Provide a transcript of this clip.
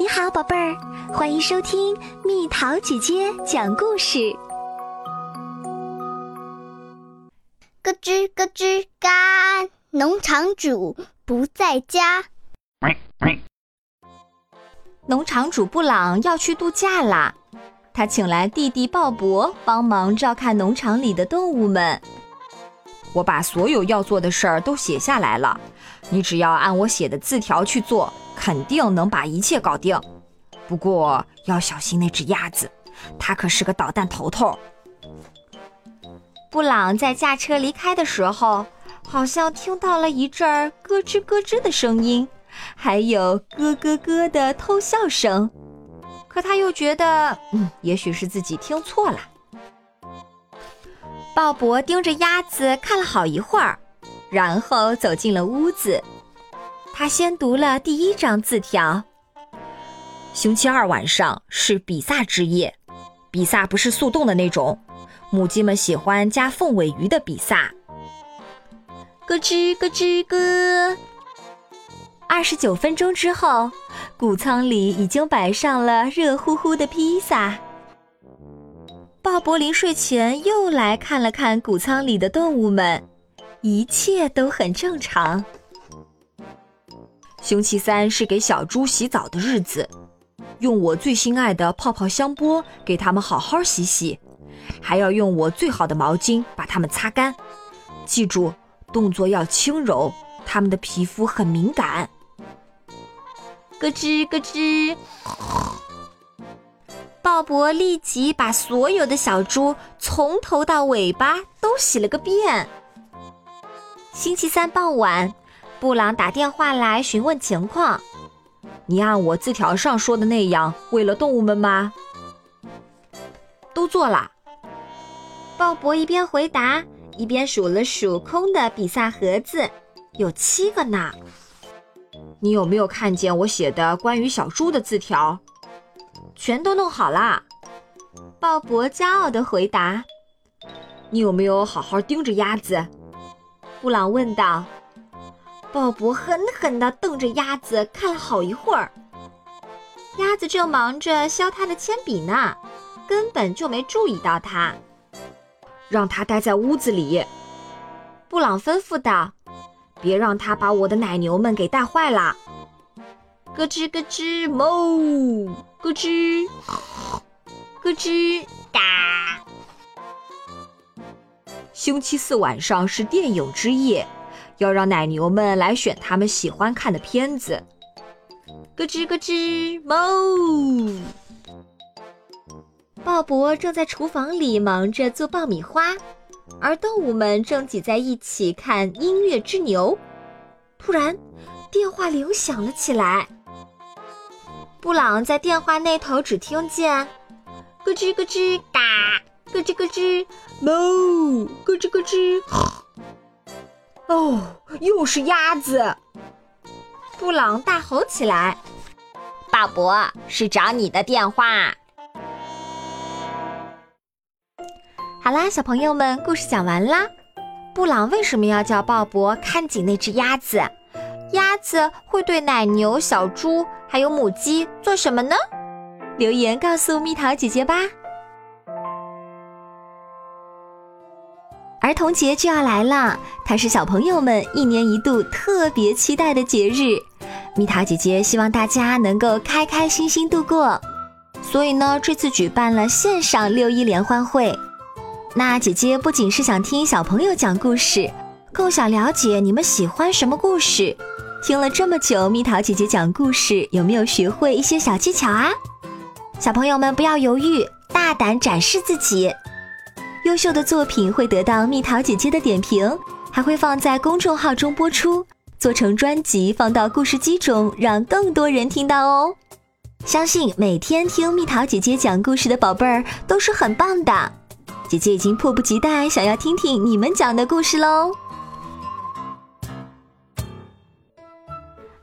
你好，宝贝儿，欢迎收听蜜桃姐姐讲故事。咯吱咯吱嘎，农场主不在家。农场主布朗要去度假啦，他请来弟弟鲍勃帮忙照看农场里的动物们。我把所有要做的事儿都写下来了，你只要按我写的字条去做。肯定能把一切搞定，不过要小心那只鸭子，它可是个捣蛋头头。布朗在驾车离开的时候，好像听到了一阵咯吱咯吱的声音，还有咯咯咯的偷笑声。可他又觉得，嗯，也许是自己听错了。鲍勃盯着鸭子看了好一会儿，然后走进了屋子。他先读了第一张字条。星期二晚上是比萨之夜，比萨不是速冻的那种，母鸡们喜欢加凤尾鱼的比萨。咯吱咯吱咯。二十九分钟之后，谷仓里已经摆上了热乎乎的披萨。鲍勃临睡前又来看了看谷仓里的动物们，一切都很正常。星期三是给小猪洗澡的日子，用我最心爱的泡泡香波给它们好好洗洗，还要用我最好的毛巾把它们擦干。记住，动作要轻柔，它们的皮肤很敏感。咯吱咯吱，鲍勃立即把所有的小猪从头到尾巴都洗了个遍。星期三傍晚。布朗打电话来询问情况。你按我字条上说的那样，为了动物们吗？都做了。鲍勃一边回答，一边数了数空的比萨盒子，有七个呢。你有没有看见我写的关于小猪的字条？全都弄好了。鲍勃骄傲地回答。你有没有好好盯着鸭子？布朗问道。鲍勃狠狠地瞪着鸭子看了好一会儿，鸭子正忙着削他的铅笔呢，根本就没注意到他。让他待在屋子里，布朗吩咐道：“别让他把我的奶牛们给带坏了。”咯吱咯吱，哞，咯吱，咯吱，嘎。星期四晚上是电影之夜。要让奶牛们来选他们喜欢看的片子。咯吱咯吱，哞！鲍勃正在厨房里忙着做爆米花，而动物们正挤在一起看《音乐之牛》。突然，电话铃响了起来。布朗在电话那头只听见“咯吱咯吱，嘎，咯吱咯吱，哞，咯吱咯吱”。哦，又是鸭子！布朗大吼起来：“鲍勃，是找你的电话。”好啦，小朋友们，故事讲完啦。布朗为什么要叫鲍勃看紧那只鸭子？鸭子会对奶牛、小猪还有母鸡做什么呢？留言告诉蜜桃姐姐吧。儿童节就要来了，它是小朋友们一年一度特别期待的节日。蜜桃姐姐希望大家能够开开心心度过，所以呢，这次举办了线上六一联欢会。那姐姐不仅是想听小朋友讲故事，更想了解你们喜欢什么故事。听了这么久蜜桃姐姐讲故事，有没有学会一些小技巧啊？小朋友们不要犹豫，大胆展示自己。优秀的作品会得到蜜桃姐姐的点评，还会放在公众号中播出，做成专辑放到故事机中，让更多人听到哦。相信每天听蜜桃姐姐讲故事的宝贝儿都是很棒的，姐姐已经迫不及待想要听听你们讲的故事喽。